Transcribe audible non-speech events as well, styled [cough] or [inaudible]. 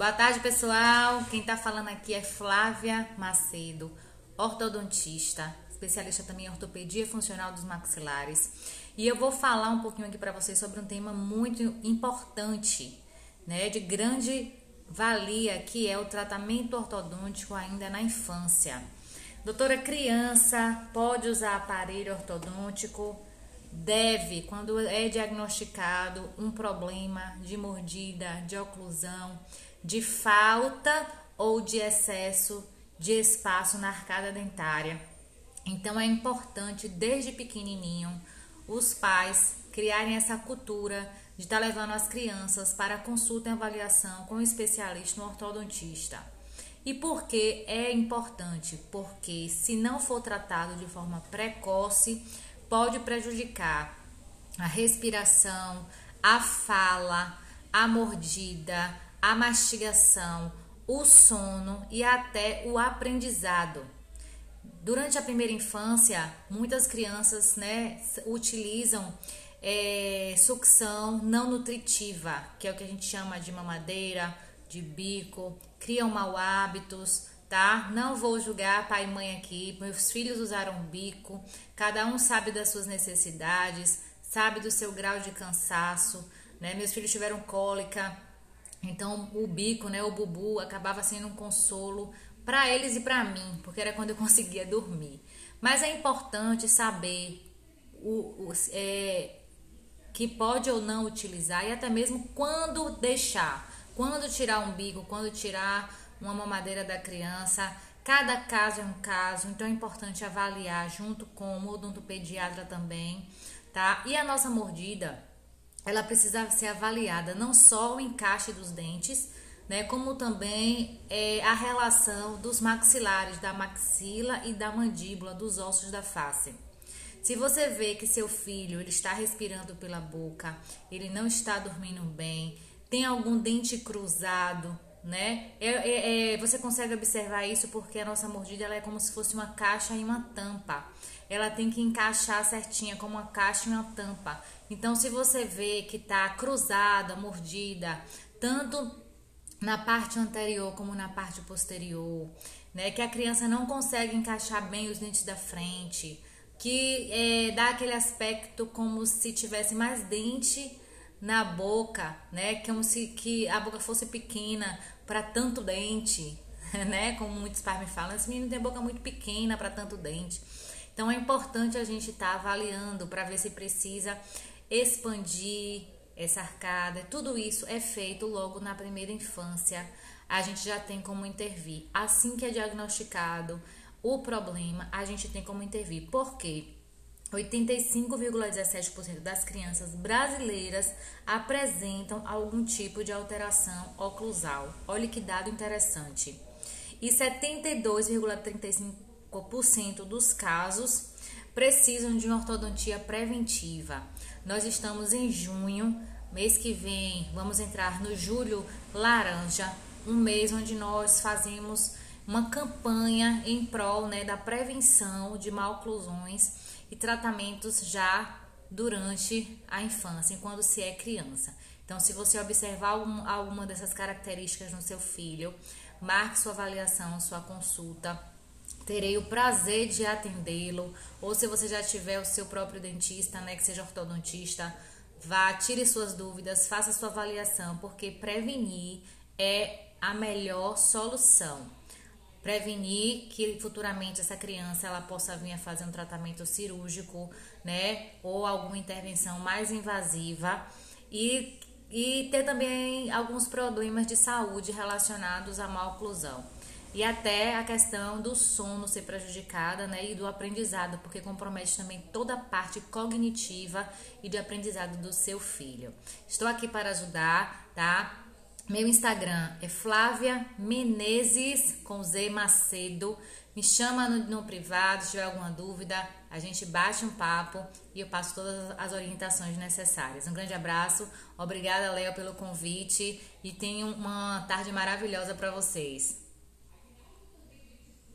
Boa tarde, pessoal. Quem está falando aqui é Flávia Macedo, ortodontista, especialista também em ortopedia funcional dos maxilares. E eu vou falar um pouquinho aqui para vocês sobre um tema muito importante, né, de grande valia, que é o tratamento ortodôntico ainda na infância. Doutora, criança pode usar aparelho ortodôntico? Deve, quando é diagnosticado um problema de mordida, de oclusão, de falta ou de excesso de espaço na arcada dentária. Então é importante desde pequenininho os pais criarem essa cultura de estar tá levando as crianças para consulta e avaliação com um especialista, um ortodontista. E por que é importante? Porque se não for tratado de forma precoce, pode prejudicar a respiração, a fala, a mordida, a mastigação, o sono e até o aprendizado. Durante a primeira infância, muitas crianças né, utilizam é, sucção não nutritiva, que é o que a gente chama de mamadeira, de bico, criam mau hábitos, tá? Não vou julgar pai e mãe aqui, meus filhos usaram bico, cada um sabe das suas necessidades, sabe do seu grau de cansaço, né? Meus filhos tiveram cólica, então o bico, né, o bubu, acabava sendo um consolo para eles e para mim, porque era quando eu conseguia dormir. Mas é importante saber o, o é, que pode ou não utilizar e até mesmo quando deixar, quando tirar um bico, quando tirar uma mamadeira da criança. Cada caso é um caso, então é importante avaliar junto com o odontopediatra também, tá? E a nossa mordida, ela precisa ser avaliada não só o encaixe dos dentes, né, como também é, a relação dos maxilares, da maxila e da mandíbula, dos ossos da face. Se você vê que seu filho ele está respirando pela boca, ele não está dormindo bem, tem algum dente cruzado, né? É, é, é, você consegue observar isso porque a nossa mordida ela é como se fosse uma caixa e uma tampa. Ela tem que encaixar certinha como uma caixa e uma tampa. Então, se você vê que está cruzada, mordida, tanto na parte anterior como na parte posterior, né? Que a criança não consegue encaixar bem os dentes da frente, que é, dá aquele aspecto como se tivesse mais dente na boca, né? Como se que a boca fosse pequena para tanto dente, [laughs] né? Como muitos pais me falam, esse menino tem a boca muito pequena para tanto dente. Então é importante a gente estar tá avaliando para ver se precisa expandir essa arcada. Tudo isso é feito logo na primeira infância. A gente já tem como intervir. Assim que é diagnosticado o problema, a gente tem como intervir. Por quê? 85,17% das crianças brasileiras apresentam algum tipo de alteração oclusal. Olha que dado interessante. E 72,35% dos casos precisam de uma ortodontia preventiva. Nós estamos em junho, mês que vem vamos entrar no julho laranja, um mês onde nós fazemos uma campanha em prol né, da prevenção de maloclusões e tratamentos já durante a infância, enquanto se é criança. Então, se você observar alguma dessas características no seu filho, marque sua avaliação, sua consulta. Terei o prazer de atendê-lo. Ou se você já tiver o seu próprio dentista, né, que seja ortodontista, vá, tire suas dúvidas, faça sua avaliação, porque prevenir é a melhor solução prevenir que futuramente essa criança ela possa vir a fazer um tratamento cirúrgico, né, ou alguma intervenção mais invasiva e e ter também alguns problemas de saúde relacionados à maloclusão. E até a questão do sono ser prejudicada, né, e do aprendizado, porque compromete também toda a parte cognitiva e de aprendizado do seu filho. Estou aqui para ajudar, tá? Meu Instagram é Flávia Menezes com Z Macedo. Me chama no, no, privado se tiver alguma dúvida. A gente bate um papo e eu passo todas as orientações necessárias. Um grande abraço. Obrigada, Léo, pelo convite e tenho uma tarde maravilhosa para vocês.